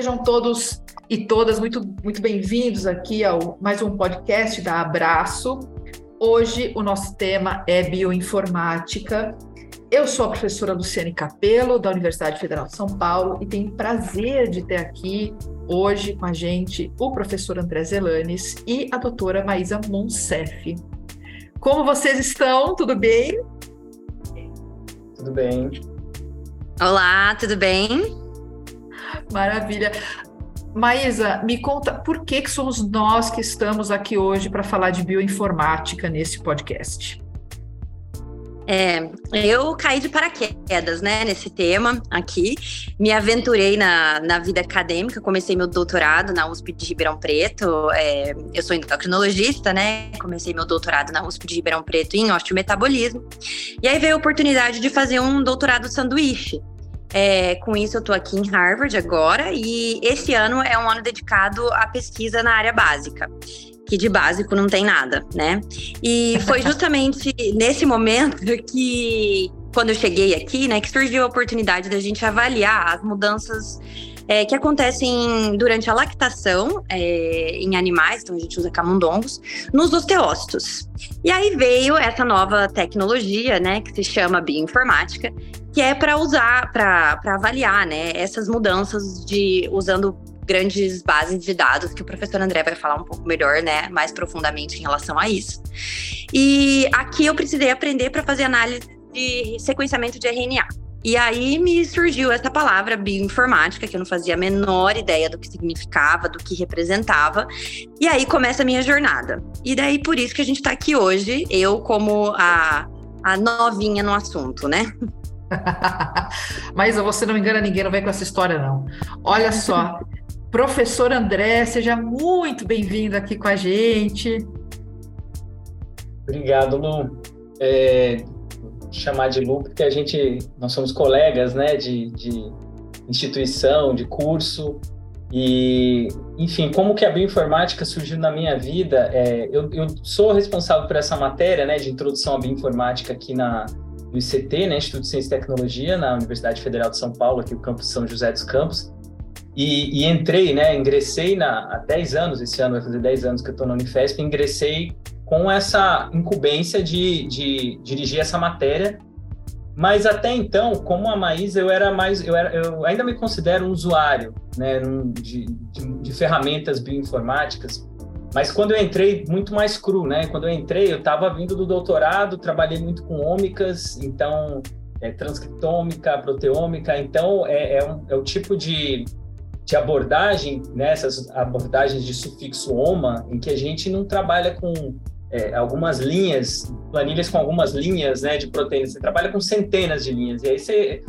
Sejam todos e todas muito, muito bem-vindos aqui ao mais um podcast da Abraço. Hoje o nosso tema é bioinformática. Eu sou a professora Luciane Capello, da Universidade Federal de São Paulo, e tenho prazer de ter aqui hoje com a gente o professor André Zelanes e a doutora Maísa Monsef. Como vocês estão? Tudo bem? Tudo bem. Olá, tudo bem? Maravilha. Maísa, me conta por que, que somos nós que estamos aqui hoje para falar de bioinformática nesse podcast? É, eu caí de paraquedas, né, nesse tema aqui. Me aventurei na, na vida acadêmica, comecei meu doutorado na USP de Ribeirão Preto. É, eu sou endocrinologista, né? Comecei meu doutorado na USP de Ribeirão Preto em osteometabolismo. E aí veio a oportunidade de fazer um doutorado sanduíche. É, com isso, eu estou aqui em Harvard agora, e esse ano é um ano dedicado à pesquisa na área básica que de básico não tem nada, né? E foi justamente nesse momento que, quando eu cheguei aqui, né, que surgiu a oportunidade da gente avaliar as mudanças é, que acontecem durante a lactação é, em animais, então a gente usa camundongos, nos osteócitos. E aí veio essa nova tecnologia, né, que se chama bioinformática, que é para usar, para avaliar, né, essas mudanças de usando grandes bases de dados, que o professor André vai falar um pouco melhor, né, mais profundamente em relação a isso. E aqui eu precisei aprender para fazer análise de sequenciamento de RNA. E aí me surgiu essa palavra bioinformática, que eu não fazia a menor ideia do que significava, do que representava. E aí começa a minha jornada. E daí por isso que a gente está aqui hoje, eu como a, a novinha no assunto, né? Mas você não engana ninguém, não vem com essa história, não. Olha só, professor André, seja muito bem-vindo aqui com a gente. Obrigado, Lu. É, chamar de Lu, porque a gente, nós somos colegas, né, de, de instituição, de curso, e, enfim, como que a bioinformática surgiu na minha vida? É, eu, eu, sou responsável por essa matéria, né, de introdução à bioinformática aqui na, no ICT, né, Instituto de Ciência e Tecnologia, na Universidade Federal de São Paulo, aqui o campus São José dos Campos, e, e entrei, né, ingressei na, há 10 anos, esse ano vai fazer 10 anos que eu estou na Unifesp, ingressei com essa incumbência de, de dirigir essa matéria. Mas até então, como a Maísa, eu era mais, eu, era, eu ainda me considero um usuário, né, de, de, de ferramentas bioinformáticas. Mas quando eu entrei, muito mais cru, né? Quando eu entrei, eu estava vindo do doutorado, trabalhei muito com ômicas, então é, transcriptômica, proteômica, então é, é, um, é o tipo de, de abordagem, né, essas abordagens de sufixo oma, em que a gente não trabalha com é, algumas linhas, planilhas com algumas linhas né, de proteínas. Você trabalha com centenas de linhas. E aí você,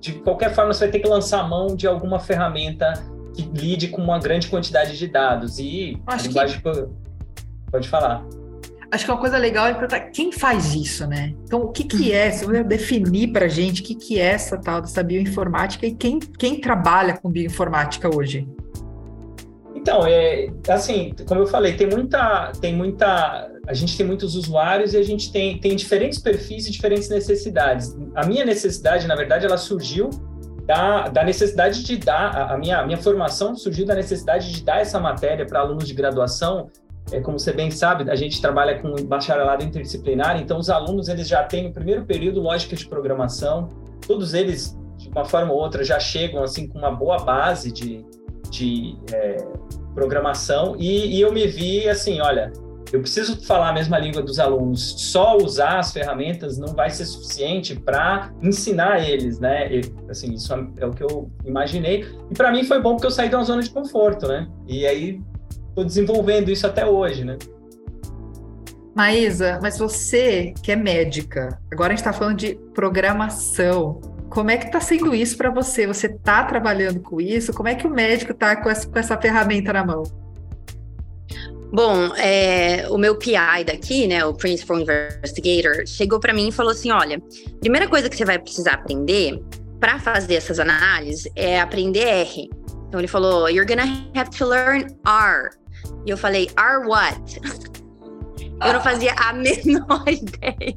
de qualquer forma, você vai ter que lançar a mão de alguma ferramenta que lide com uma grande quantidade de dados. E Acho a linguagem. Que... Pode falar. Acho que uma coisa legal é perguntar quem faz isso, né? Então, o que, que é? Se você definir para a gente o que, que é essa tal dessa bioinformática e quem, quem trabalha com bioinformática hoje? Então, é, assim, como eu falei, tem muita, tem muita, a gente tem muitos usuários e a gente tem, tem diferentes perfis e diferentes necessidades. A minha necessidade, na verdade, ela surgiu da, da necessidade de dar, a, minha, minha formação surgiu da necessidade de dar essa matéria para alunos de graduação. É, como você bem sabe, a gente trabalha com bacharelado interdisciplinar, então os alunos eles já têm no primeiro período lógica de programação, todos eles, de uma forma ou outra, já chegam assim com uma boa base de, de é, programação e, e, eu me vi assim, olha, eu preciso falar a mesma língua dos alunos. Só usar as ferramentas não vai ser suficiente para ensinar eles, né? E, assim, isso é o que eu imaginei. E para mim foi bom porque eu saí de uma zona de conforto, né? E aí estou desenvolvendo isso até hoje, né? Maísa, mas você que é médica, agora a gente está falando de programação. Como é que está sendo isso para você? Você está trabalhando com isso? Como é que o médico está com, com essa, ferramenta na mão? Bom, é, o meu PI daqui, né, o Principal Investigator, chegou para mim e falou assim: olha, primeira coisa que você vai precisar aprender para fazer essas análises é aprender R. Então ele falou: you're gonna have to learn R. E eu falei: R what? eu não fazia a menor ideia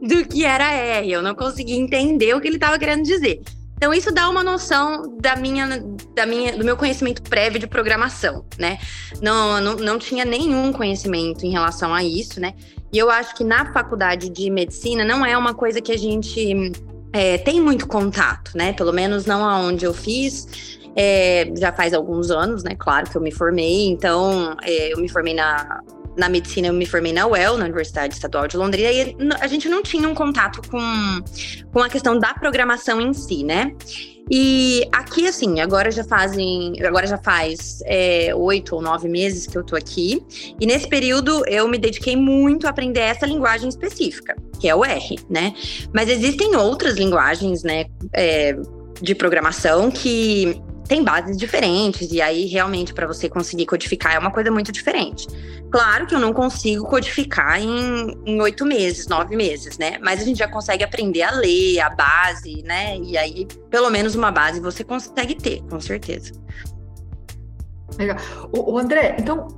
do que era R. Eu não conseguia entender o que ele estava querendo dizer. Então isso dá uma noção da minha, da minha, do meu conhecimento prévio de programação, né? Não, não, não tinha nenhum conhecimento em relação a isso, né? E eu acho que na faculdade de medicina não é uma coisa que a gente é, tem muito contato, né? Pelo menos não aonde eu fiz. É, já faz alguns anos, né? Claro que eu me formei, então é, eu me formei na, na medicina, eu me formei na UEL, na Universidade Estadual de Londrina, e a gente não tinha um contato com, com a questão da programação em si, né? E aqui, assim, agora já fazem, agora já faz é, oito ou nove meses que eu tô aqui. E nesse período eu me dediquei muito a aprender essa linguagem específica, que é o R, né? Mas existem outras linguagens, né, é, de programação que tem bases diferentes, e aí realmente para você conseguir codificar é uma coisa muito diferente. Claro que eu não consigo codificar em oito meses, nove meses, né? Mas a gente já consegue aprender a ler, a base, né? E aí, pelo menos uma base você consegue ter, com certeza. Legal. O, o André, então,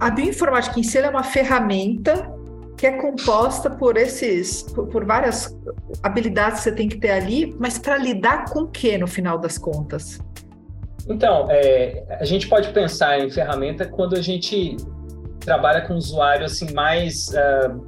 a bioinformática em si é uma ferramenta que é composta por esses, por, por, várias habilidades que você tem que ter ali, mas para lidar com o que no final das contas? Então, é, a gente pode pensar em ferramenta quando a gente trabalha com usuário assim mais uh,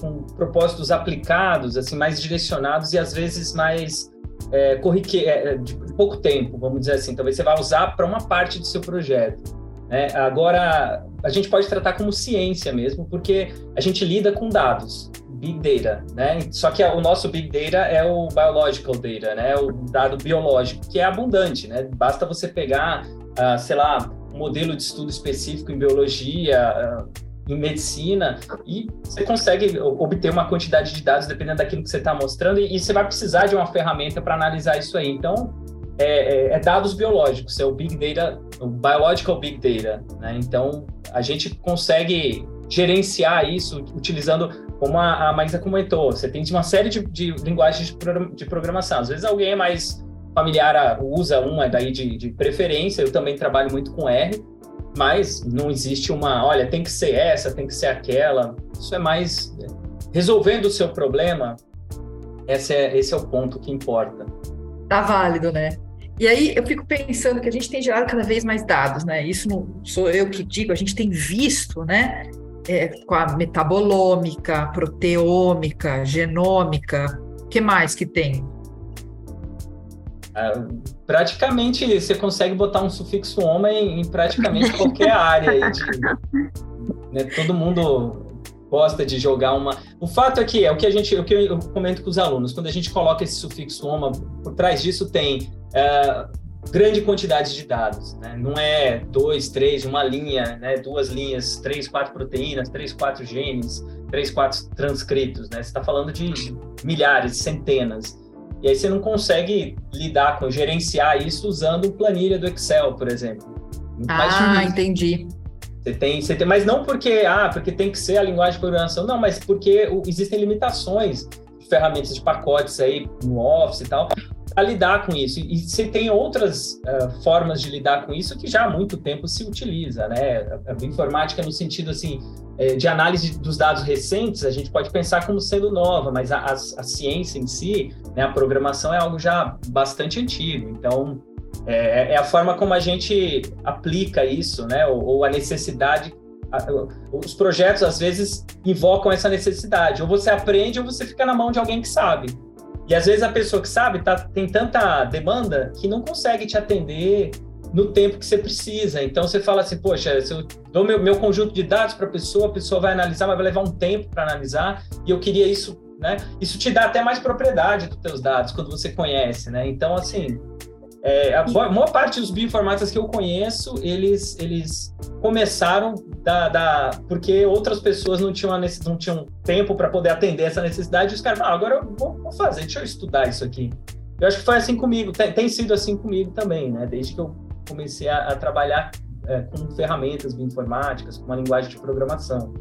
com, propósitos aplicados, assim mais direcionados e às vezes mais é, corrique, é, de pouco tempo, vamos dizer assim. Talvez você vá usar para uma parte do seu projeto. Né? Agora, a gente pode tratar como ciência mesmo, porque a gente lida com dados. Big Data, né? Só que o nosso Big Data é o biological data, né? O dado biológico, que é abundante, né? Basta você pegar, uh, sei lá, um modelo de estudo específico em biologia, uh, em medicina, e você consegue obter uma quantidade de dados dependendo daquilo que você está mostrando, e, e, você vai precisar de uma ferramenta para analisar isso aí. Então, é, é, é, dados biológicos, é o Big Data, o Biological Big Data, né? Então, a gente consegue gerenciar isso utilizando como a, a Maísa comentou, você tem uma série de, de linguagens de, pro, de, programação. Às vezes alguém é mais familiar, usa uma daí de, de preferência, eu também trabalho muito com R, mas não existe uma, olha, tem que ser essa, tem que ser aquela. Isso é mais resolvendo o seu problema. Esse é, esse é o ponto que importa. Tá válido, né? E aí eu fico pensando que a gente tem gerado cada vez mais dados, né? Isso não sou eu que digo, a gente tem visto, né? É, com a metabolômica, proteômica, genômica, o que mais que tem? Ah, praticamente você consegue botar um sufixo homem em praticamente qualquer área de, né, todo mundo gosta de jogar uma. O fato é que é o que a gente, o que eu comento com os alunos, quando a gente coloca esse sufixo oma, por trás disso tem uh, grande quantidade de dados, né? Não é dois, três, uma linha, né? Duas linhas, três, quatro proteínas, três, quatro genes, três, quatro transcritos, né? Você está falando de milhares, centenas. E aí você não consegue lidar com, gerenciar isso usando planilha do Excel, por exemplo. ah, entendi. Você tem, você tem, mas não porque, ah, porque tem que ser a linguagem de programação, não, mas porque existem limitações de ferramentas de pacotes aí no Office e tal, a lidar com isso. E se tem outras uh, formas de lidar com isso que já há muito tempo se utiliza, né? A, a informática no sentido assim é, de análise dos dados recentes, a gente pode pensar como sendo nova, mas a, a, a ciência em si, né, a programação é algo já bastante antigo. Então é, é a forma como a gente aplica isso, né? Ou, ou a necessidade os projetos às vezes invocam essa necessidade. Ou você aprende ou você fica na mão de alguém que sabe. E às vezes a pessoa que sabe tá, tem tanta demanda que não consegue te atender no tempo que você precisa. Então você fala assim, poxa, se eu dou meu, meu conjunto de dados para a pessoa, a pessoa vai analisar, mas vai levar um tempo para analisar, e eu queria isso, né? Isso te dá até mais propriedade dos teus dados quando você conhece, né? Então, assim, é, a maior parte dos bioinformáticos que eu conheço, eles, eles começaram da, da, porque outras pessoas não tinham, não tinham tempo para poder atender essa necessidade, e os caras falaram, ah, agora eu vou, vou, fazer, deixa eu estudar isso aqui. Eu acho que foi assim comigo, tem, tem sido assim comigo também, né? Desde que eu comecei a, a trabalhar é, com ferramentas bioinformáticas, com uma linguagem de programação.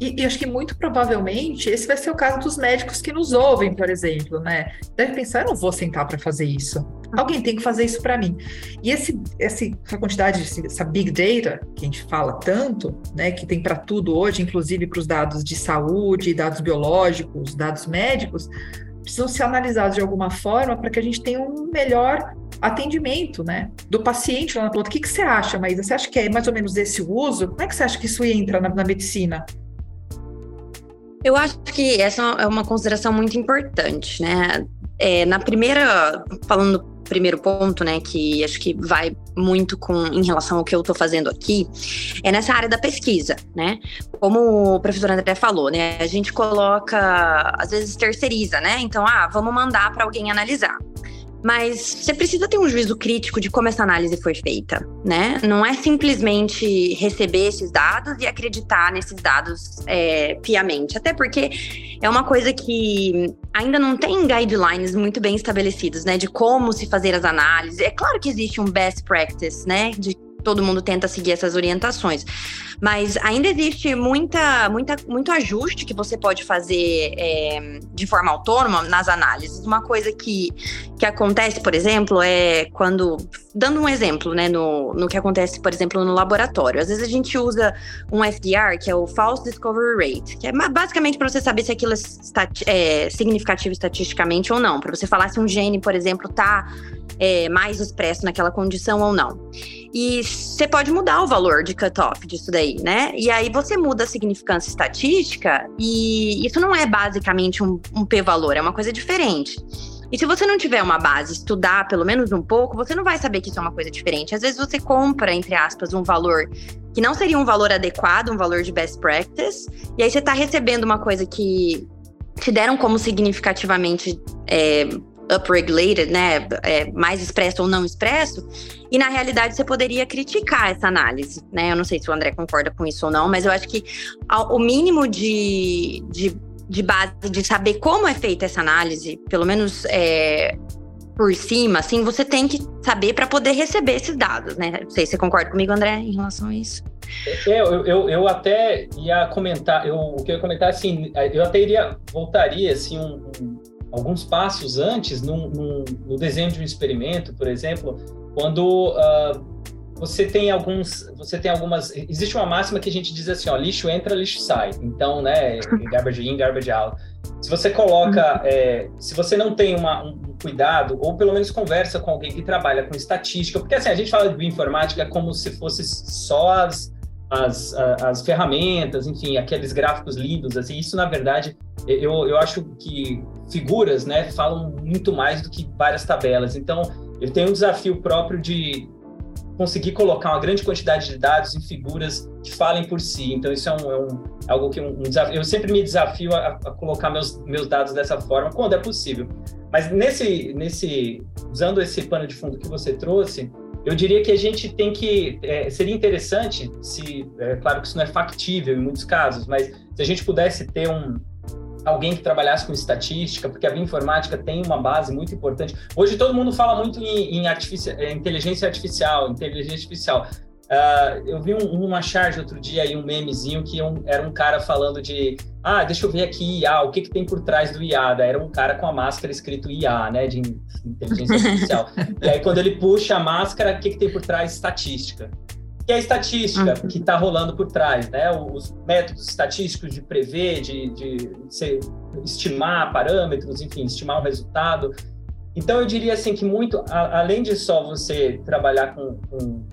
E, e, acho que muito provavelmente esse vai ser o caso dos médicos que nos ouvem, por exemplo, né? Deve pensar, eu não vou sentar para fazer isso. Alguém tem que fazer isso para mim. E esse, essa quantidade, essa big data que a gente fala tanto, né, que tem para tudo hoje, inclusive para os dados de saúde, dados biológicos, dados médicos, precisam ser analisados de alguma forma para que a gente tenha um melhor atendimento, né, do paciente lá na ponta. O que, que você acha, Maísa? Você acha que é mais ou menos esse uso? Como é que você acha que isso entra na, na medicina? Eu acho que essa é uma consideração muito importante, né? É, na primeira, falando do primeiro ponto, né, que acho que vai muito com em relação ao que eu estou fazendo aqui, é nessa área da pesquisa, né? Como o professor André falou, né, a gente coloca, às vezes terceiriza, né? Então, ah, vamos mandar para alguém analisar. Mas você precisa ter um juízo crítico de como essa análise foi feita, né? Não é simplesmente receber esses dados e acreditar nesses dados é, piamente. Até porque é uma coisa que ainda não tem guidelines muito bem estabelecidos, né? De como se fazer as análises. É claro que existe um best practice, né? De todo mundo tenta seguir essas orientações. Mas ainda existe muita, muita, muito ajuste que você pode fazer é, de forma autônoma nas análises. Uma coisa que, que acontece, por exemplo, é quando. Dando um exemplo, né, no, no que acontece, por exemplo, no laboratório. Às vezes a gente usa um FDR, que é o False Discovery Rate, que é basicamente para você saber se aquilo é, é significativo estatisticamente ou não. Para você falar se um gene, por exemplo, está é, mais expresso naquela condição ou não. E você pode mudar o valor de cutoff disso daí, né? E aí você muda a significância estatística e isso não é basicamente um, um p-valor, é uma coisa diferente. E se você não tiver uma base, estudar pelo menos um pouco, você não vai saber que isso é uma coisa diferente. Às vezes você compra, entre aspas, um valor que não seria um valor adequado, um valor de best practice, e aí você está recebendo uma coisa que te deram como significativamente é, upregulated, né, é, mais expresso ou não expresso, e na realidade você poderia criticar essa análise, né? Eu não sei se o André concorda com isso ou não, mas eu acho que o mínimo de, de, de base de saber como é feita essa análise, pelo menos é, por cima, assim, você tem que saber para poder receber esses dados, né? Não sei se você concorda comigo, André, em relação a isso. É, eu, eu, eu até ia comentar, eu, o que eu ia comentar, assim, eu até iria, voltaria, assim, um, um alguns passos antes, no, no, no desenho de um experimento, por exemplo, quando uh, você tem alguns, você tem algumas, existe uma máxima que a gente diz assim, ó, lixo entra, lixo sai. Então, né, garbage in, garbage out. Se você coloca, uhum. é, se você não tem uma, um cuidado, ou pelo menos conversa com alguém que trabalha com estatística, porque assim, a gente fala de bioinformática como se fosse só as, as, as ferramentas, enfim, aqueles gráficos lidos, assim, isso na verdade, eu, eu acho que figuras, né, falam muito mais do que várias tabelas. Então, eu tenho um desafio próprio de conseguir colocar uma grande quantidade de dados em figuras que falem por si. Então, isso é, um, é um algo que um, um, desafio. Eu sempre me desafio a, a, colocar meus, meus dados dessa forma, quando é possível. Mas nesse, nesse, usando esse pano de fundo que você trouxe, eu diria que a gente tem que. É, seria interessante, se. É claro que isso não é factível em muitos casos, mas se a gente pudesse ter um, alguém que trabalhasse com estatística, porque a bioinformática tem uma base muito importante. Hoje todo mundo fala muito em, em artifici inteligência artificial, inteligência artificial. Uh, eu vi um, uma charge outro dia aí, um memezinho, que um, era um cara falando de ah, deixa eu ver aqui IA, o que, que tem por trás do IA? Era um cara com a máscara escrito IA, né, de inteligência artificial. e aí quando ele puxa a máscara, o que, que tem por trás? Estatística que é a estatística uhum. que está rolando por trás, né? Os métodos estatísticos de prever, de, de, de estimar parâmetros, enfim, estimar um resultado. Então, eu diria assim que muito, a, além de só você trabalhar com, com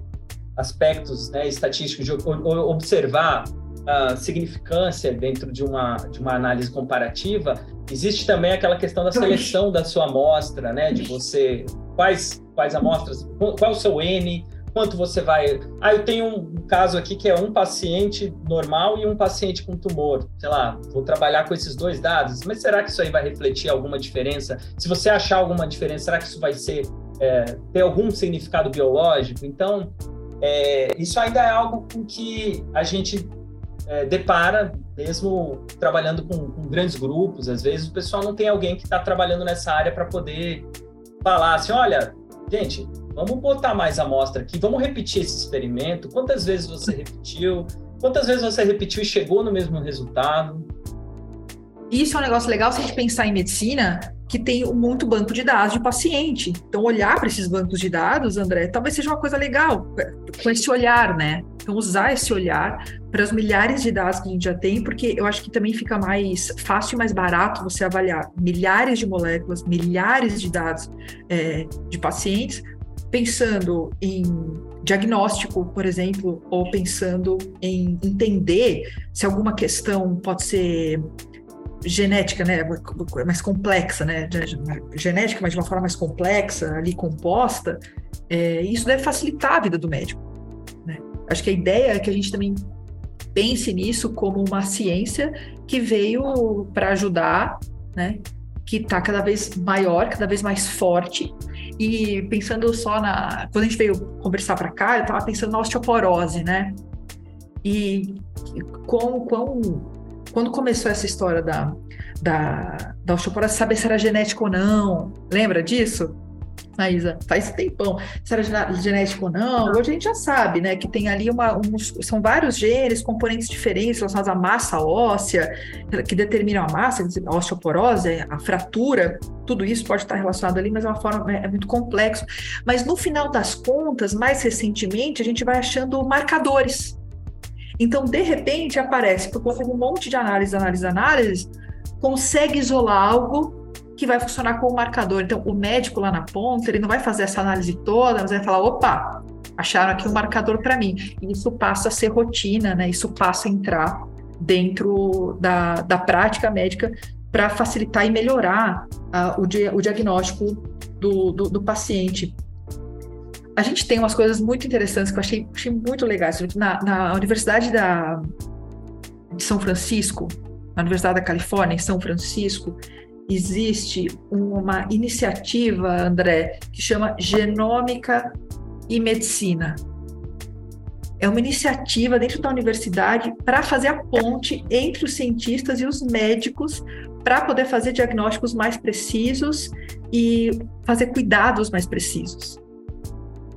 aspectos né, estatísticos, de observar a significância dentro de uma, de uma análise comparativa, existe também aquela questão da seleção da sua amostra, né? De você, quais, quais amostras, qual o seu N, quanto você vai. Ah, eu tenho um caso aqui que é um paciente normal e um paciente com tumor. Sei lá, vou trabalhar com esses dois dados, mas será que isso aí vai refletir alguma diferença? Se você achar alguma diferença, será que isso vai ser é, ter algum significado biológico? Então, é, isso ainda é algo com que a gente é, depara, mesmo trabalhando com, com, grandes grupos. Às vezes o pessoal não tem alguém que está trabalhando nessa área para poder falar assim, olha, gente, Vamos botar mais amostra aqui, vamos repetir esse experimento. Quantas vezes você repetiu? Quantas vezes você repetiu e chegou no mesmo resultado? Isso é um negócio legal se a gente pensar em medicina, que tem muito banco de dados de paciente. Então, olhar para esses bancos de dados, André, talvez seja uma coisa legal, com esse olhar, né? Então, usar esse olhar para os milhares de dados que a gente já tem, porque eu acho que também fica mais fácil e mais barato você avaliar milhares de moléculas, milhares de dados é, de pacientes, pensando em diagnóstico, por exemplo, ou pensando em entender se alguma questão pode ser genética, né, mais complexa, né, genética, mas de uma forma mais complexa, ali composta, é, isso deve facilitar a vida do médico. Né? Acho que a ideia é que a gente também pense nisso como uma ciência que veio para ajudar, né, que está cada vez maior, cada vez mais forte. E pensando só na. Quando a gente veio conversar para cá, eu estava pensando na osteoporose, né? E com, com quando começou essa história da, da, da osteoporose, saber se era genética ou não. Lembra disso? Isa, faz tempão, se era genético ou não, hoje a gente já sabe, né, que tem ali uma, uns, são vários genes, componentes diferentes relacionados à massa óssea, que determinam a massa, a osteoporose, a fratura, tudo isso pode estar relacionado ali, mas é uma forma, é, é muito complexo. Mas no final das contas, mais recentemente, a gente vai achando marcadores, então, de repente, aparece, por conta de um monte de análise, análise, análise, consegue isolar algo que vai funcionar como marcador. Então, o médico lá na ponta, ele não vai fazer essa análise toda, mas vai falar: opa, acharam aqui um marcador para mim. E isso passa a ser rotina, né? Isso passa a entrar dentro da, da prática médica para facilitar e melhorar uh, o, o diagnóstico do, do, do paciente a gente tem umas coisas muito interessantes que eu achei, achei muito legais. Na, na Universidade da, de São Francisco, na Universidade da Califórnia, em São Francisco, existe uma iniciativa, André, que chama Genômica e Medicina. É uma iniciativa dentro da universidade para fazer a ponte entre os cientistas e os médicos para poder fazer diagnósticos mais precisos e fazer cuidados mais precisos.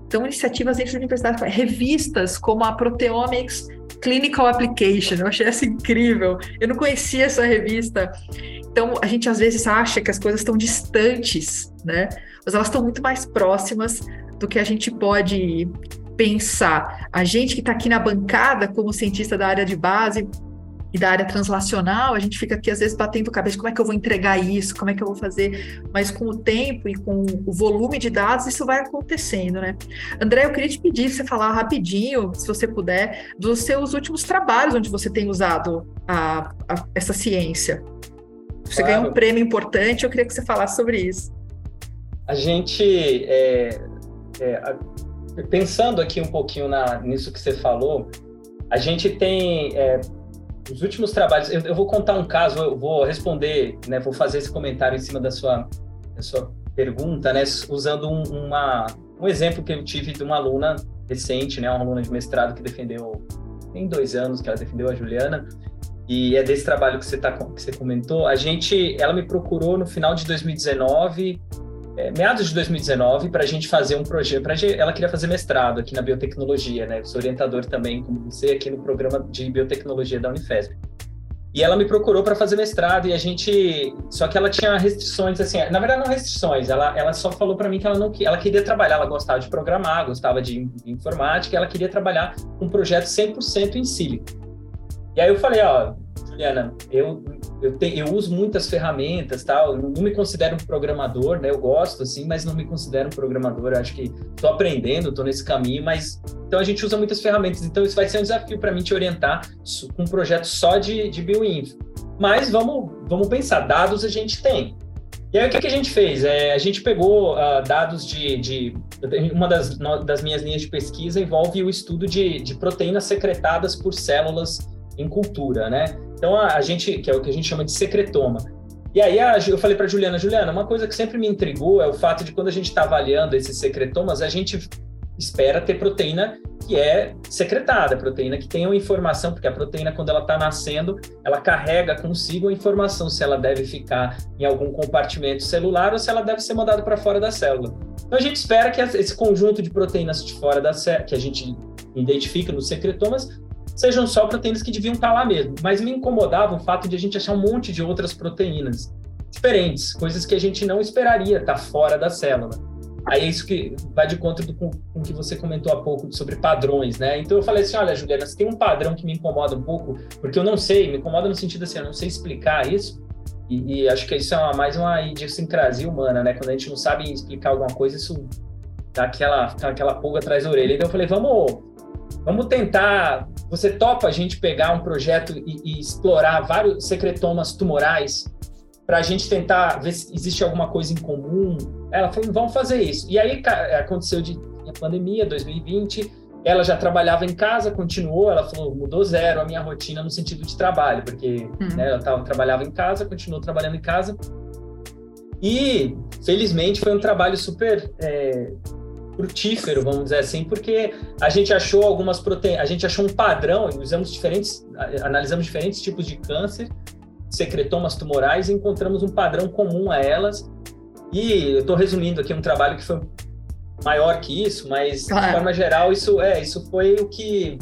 Então, iniciativas dentro da universidade, revistas como a Proteomics Clinical Application, eu achei essa incrível. Eu não conhecia essa revista. Então, a gente às vezes acha que as coisas estão distantes, né? Mas elas estão muito mais próximas do que a gente pode pensar. A gente que está aqui na bancada como cientista da área de base e da área translacional, a gente fica aqui às vezes batendo cabeça, como é que eu vou entregar isso, como é que eu vou fazer, mas com o tempo e com o volume de dados, isso vai acontecendo, né? André, eu queria te pedir você falar rapidinho, se você puder, dos seus últimos trabalhos onde você tem usado a, a, essa ciência. Você claro. ganhou um prêmio importante, eu queria que você falasse sobre isso. A gente, é, é, pensando aqui um pouquinho na, nisso que você falou, a gente tem é, os últimos trabalhos, eu, eu, vou contar um caso, eu vou responder, né, vou fazer esse comentário em cima da sua, da sua pergunta, né, usando um, uma, um exemplo que eu tive de uma aluna recente, né, uma aluna de mestrado que defendeu, tem dois anos que ela defendeu a Juliana, e é desse trabalho que você, tá, que você comentou. A gente, ela me procurou no final de 2019 é, meados de 2019 para a gente fazer um projeto. Ela queria fazer mestrado aqui na biotecnologia, né? Eu sou orientador também, como você, aqui no programa de biotecnologia da Unifesp. E ela me procurou para fazer mestrado e a gente, só que ela tinha restrições assim, na verdade não restrições, ela, ela só falou para mim que ela não ela queria trabalhar, ela gostava de programar, gostava de informática, ela queria trabalhar um projeto 100% em sílico. E aí eu falei, ó, Juliana, eu eu, te, eu uso muitas ferramentas, tal. Eu não me considero um programador, né? Eu gosto assim, mas não me considero um programador. Eu acho que estou aprendendo, estou nesse caminho, mas então a gente usa muitas ferramentas. Então isso vai ser um desafio para mim te orientar com um projeto só de, de bioinfo. Mas vamos, vamos pensar, dados a gente tem. E aí o que, que a gente fez? É, a gente pegou uh, dados de, de, uma das, das minhas linhas de pesquisa envolve o estudo de, de proteínas secretadas por células em cultura, né? Então a, a, gente, que é o que a gente chama de secretoma. E aí a, eu falei para Juliana, Juliana, uma coisa que sempre me intrigou é o fato de quando a gente está avaliando esses secretomas, a gente espera ter proteína que é secretada, proteína que tem uma informação, porque a proteína, quando ela está nascendo, ela carrega consigo a informação se ela deve ficar em algum compartimento celular ou se ela deve ser mandada para fora da célula. Então a gente espera que esse conjunto de proteínas de fora da célula, que a gente identifica nos secretomas, sejam só proteínas que deviam estar lá mesmo. Mas me incomodava o fato de a gente achar um monte de outras proteínas diferentes, coisas que a gente não esperaria estar fora da célula. aí é isso que vai de conta do, com o que você comentou há pouco sobre padrões, né? Então eu falei assim, olha, Juliana, você tem um padrão que me incomoda um pouco, porque eu não sei, me incomoda no sentido assim, eu não sei explicar isso, e, e acho que isso é uma, mais uma idiosincrasia humana, né? Quando a gente não sabe explicar alguma coisa, isso dá aquela, aquela pulga atrás da orelha. Então eu falei, vamos, vamos tentar. Você topa a gente pegar um projeto e, e explorar vários secretomas tumorais para a gente tentar ver se existe alguma coisa em comum? Ela falou, vamos fazer isso. E aí aconteceu de a pandemia, 2020 ela já trabalhava em casa, continuou, ela falou, mudou zero a minha rotina no sentido de trabalho, porque uhum. né, ela tava, trabalhava em casa, continuou trabalhando em casa. E, felizmente, foi um trabalho super é, frutífero, vamos dizer assim, porque a gente achou algumas proteínas, a gente achou um padrão, usamos diferentes, analisamos diferentes tipos de câncer, secretomas tumorais, e encontramos um padrão comum a elas. E eu estou resumindo aqui um trabalho que foi maior que isso, mas claro. de forma geral isso é isso foi o que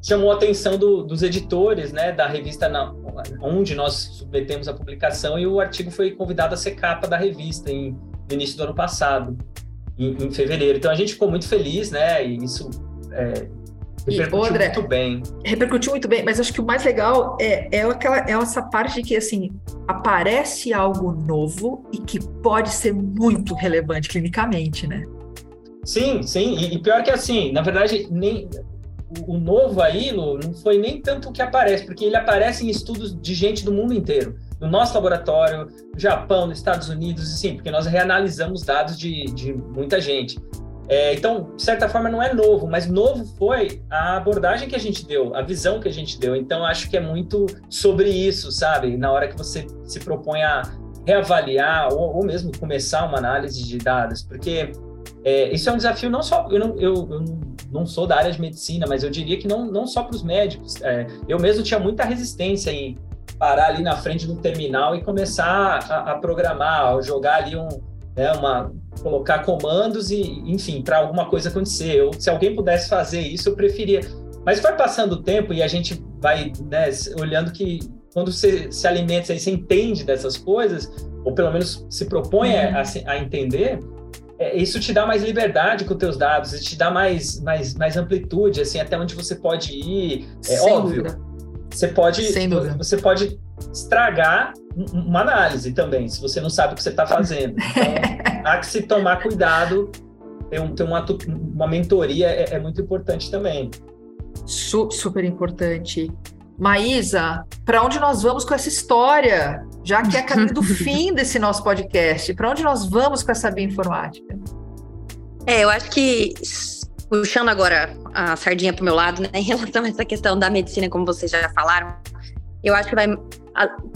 chamou a atenção do, dos editores, né, da revista na, onde nós submetemos a publicação e o artigo foi convidado a ser capa da revista em, no início do ano passado, em, em fevereiro. Então a gente ficou muito feliz, né, e isso é, repercutiu André, muito bem. Repercutiu muito bem, mas acho que o mais legal é, é, aquela, é essa parte de que, assim, aparece algo novo e que pode ser muito relevante clinicamente, né? Sim, sim. E, e, pior que assim, na verdade, nem o, o novo aí, Lu, não foi nem tanto o que aparece, porque ele aparece em estudos de gente do mundo inteiro. No nosso laboratório, no Japão, nos Estados Unidos, sim, porque nós reanalisamos dados de, de muita gente. É, então, de certa forma, não é novo, mas novo foi a abordagem que a gente deu, a visão que a gente deu. Então, acho que é muito sobre isso, sabe? Na hora que você se propõe a reavaliar ou, ou mesmo começar uma análise de dados, porque é, isso é um desafio não só. Eu não, eu, eu, não sou da área de medicina, mas eu diria que não, não só para os médicos. É, eu mesmo tinha muita resistência em parar ali na frente do terminal e começar a, a programar, jogar ali um. Né, uma, colocar comandos e, enfim, para alguma coisa acontecer. Eu, se alguém pudesse fazer isso, eu preferia. Mas vai passando o tempo e a gente vai né, olhando que quando você se alimenta, você entende dessas coisas, ou pelo menos se propõe a, a entender, é, isso te dá mais liberdade com os teus dados, te dá mais, mais, mais amplitude, assim, até onde você pode ir. É Sem óbvio. Dúvida. Você pode, você pode estragar uma análise também, se você não sabe o que você está fazendo. Então, há que se tomar cuidado. Ter, um, ter uma, uma mentoria é, é muito importante também. Super importante. Maísa, para onde nós vamos com essa história? Já que é caminho do fim desse nosso podcast, para onde nós vamos com essa bioinformática? É, eu acho que puxando agora a sardinha para o meu lado, né, em relação a essa questão da medicina, como vocês já falaram, eu acho que vai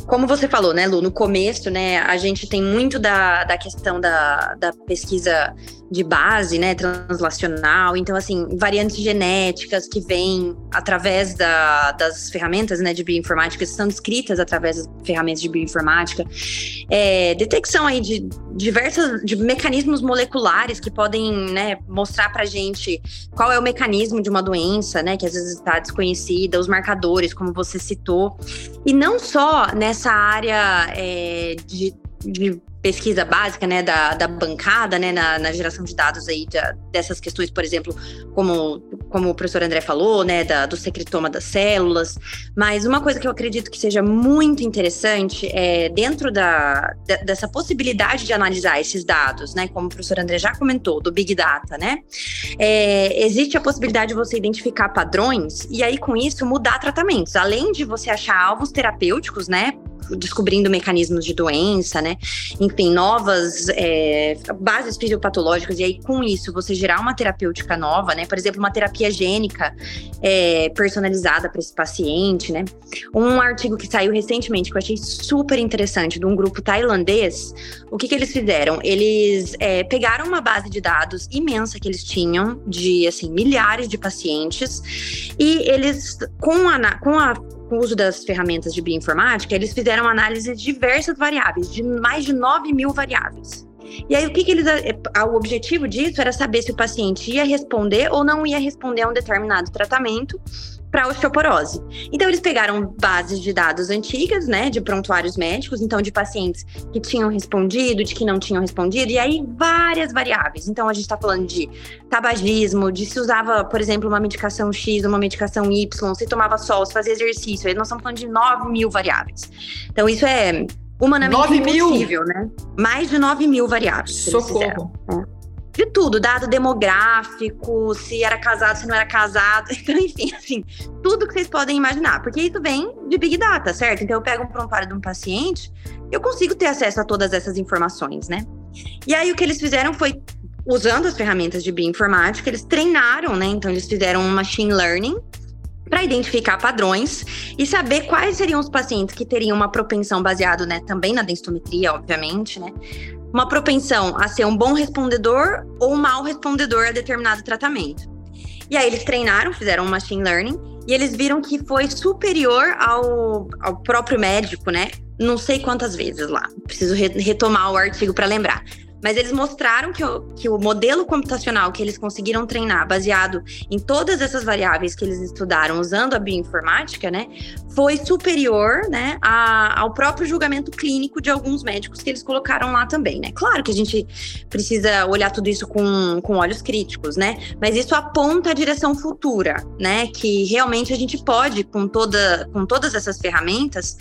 como você falou, né, Lu, no começo, né, a gente tem muito da, da questão da, da pesquisa de base, né, translacional, então, assim, variantes genéticas que vêm através da, das ferramentas, né, de bioinformática, são descritas através das ferramentas de bioinformática, é, detecção aí de diversos de mecanismos moleculares que podem, né, mostrar pra gente qual é o mecanismo de uma doença, né, que às vezes está desconhecida, os marcadores, como você citou, e não só nessa área é, de, de pesquisa básica, né, da, da bancada, né, na, na geração de dados aí da, dessas questões, por exemplo, como, como o professor André falou, né, da, do secretoma das células. Mas uma coisa que eu acredito que seja muito interessante é dentro da, dessa possibilidade de analisar esses dados, né, como o professor André já comentou, do Big Data, né, é, existe a possibilidade de você identificar padrões e aí com isso mudar tratamentos. Além de você achar alvos terapêuticos, né, descobrindo mecanismos de doença, né? Enfim, novas é, bases fisiopatológicas, e aí com isso você gerar uma terapêutica nova, né? Por exemplo, uma terapia gênica é, personalizada para esse paciente, né? Um artigo que saiu recentemente que eu achei super interessante, de um grupo tailandês, o que, que eles fizeram? Eles é, pegaram uma base de dados imensa que eles tinham, de assim, milhares de pacientes, e eles, com a, com a com o uso das ferramentas de bioinformática, eles fizeram análise de diversas variáveis, de mais de 9 mil variáveis. E aí, o que, que eles. Eh, o objetivo disso era saber se o paciente ia responder ou não ia responder a um determinado tratamento para osteoporose. Então eles pegaram bases de dados antigas, né, de prontuários médicos, então de pacientes que tinham respondido, de que não tinham respondido, e aí várias variáveis. Então a gente está falando de tabagismo, de se usava, por exemplo, uma medicação X, uma medicação Y, se tomava sol, se fazia exercício. Aí nós estamos falando de 9 mil variáveis. Então isso é humanamente impossível, né? Mais de 9 mil variáveis. Socorro. Né? De tudo, dado demográfico, se era casado, se não era casado, então, enfim, assim, tudo que vocês podem imaginar, porque isso vem de Big Data, certo? Então, eu pego um prontuário de um paciente, eu consigo ter acesso a todas essas informações, né? E aí, o que eles fizeram foi, usando as ferramentas de bioinformática, eles treinaram, né? Então, eles fizeram um machine learning para identificar padrões e saber quais seriam os pacientes que teriam uma propensão baseado, né, também na densitometria, obviamente, né, uma propensão a ser um bom respondedor ou um mau respondedor a determinado tratamento. E aí eles treinaram, fizeram um machine learning e eles viram que foi superior ao, ao próprio médico, né? Não sei quantas vezes lá. Preciso re retomar o artigo para lembrar. Mas eles mostraram que o, que o modelo computacional que eles conseguiram treinar, baseado em todas essas variáveis que eles estudaram usando a bioinformática, né, foi superior, né, a, ao próprio julgamento clínico de alguns médicos que eles colocaram lá também, né. Claro que a gente precisa olhar tudo isso com, com olhos críticos, né, mas isso aponta a direção futura, né, que realmente a gente pode, com, toda, com todas essas ferramentas,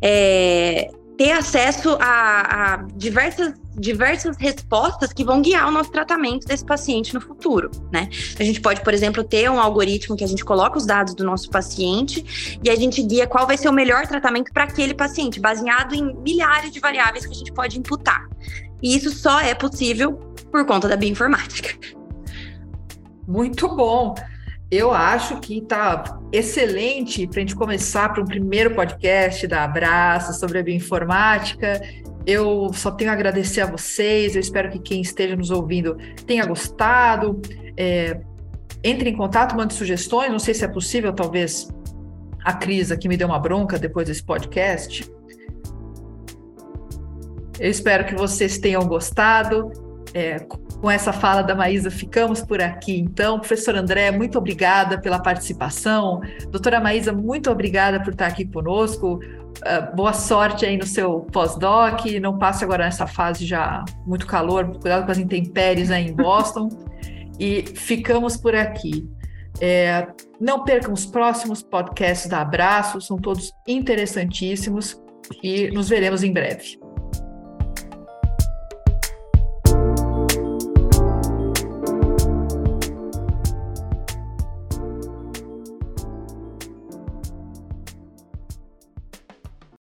é, ter acesso a, a, diversas, diversas respostas que vão guiar o nosso tratamento desse paciente no futuro, né? A gente pode, por exemplo, ter um algoritmo que a gente coloca os dados do nosso paciente e a gente guia qual vai ser o melhor tratamento para aquele paciente, baseado em milhares de variáveis que a gente pode imputar. E isso só é possível por conta da bioinformática. Muito bom. Eu acho que está excelente para a gente começar para um primeiro podcast da Abraça sobre a bioinformática. Eu só tenho a agradecer a vocês. Eu espero que quem esteja nos ouvindo tenha gostado. É, entre em contato, mande sugestões. Não sei se é possível, talvez a Cris aqui me deu uma bronca depois desse podcast. Eu espero que vocês tenham gostado. É, com essa fala da Maísa, ficamos por aqui. Então, professor André, muito obrigada pela participação. Doutora Maísa, muito obrigada por estar aqui conosco. Uh, boa sorte aí no seu pós-doc. Não passe agora nessa fase já muito calor, cuidado com as intempéries aí em Boston. e ficamos por aqui. É, não percam os próximos podcasts da Abraço, são todos interessantíssimos e nos veremos em breve.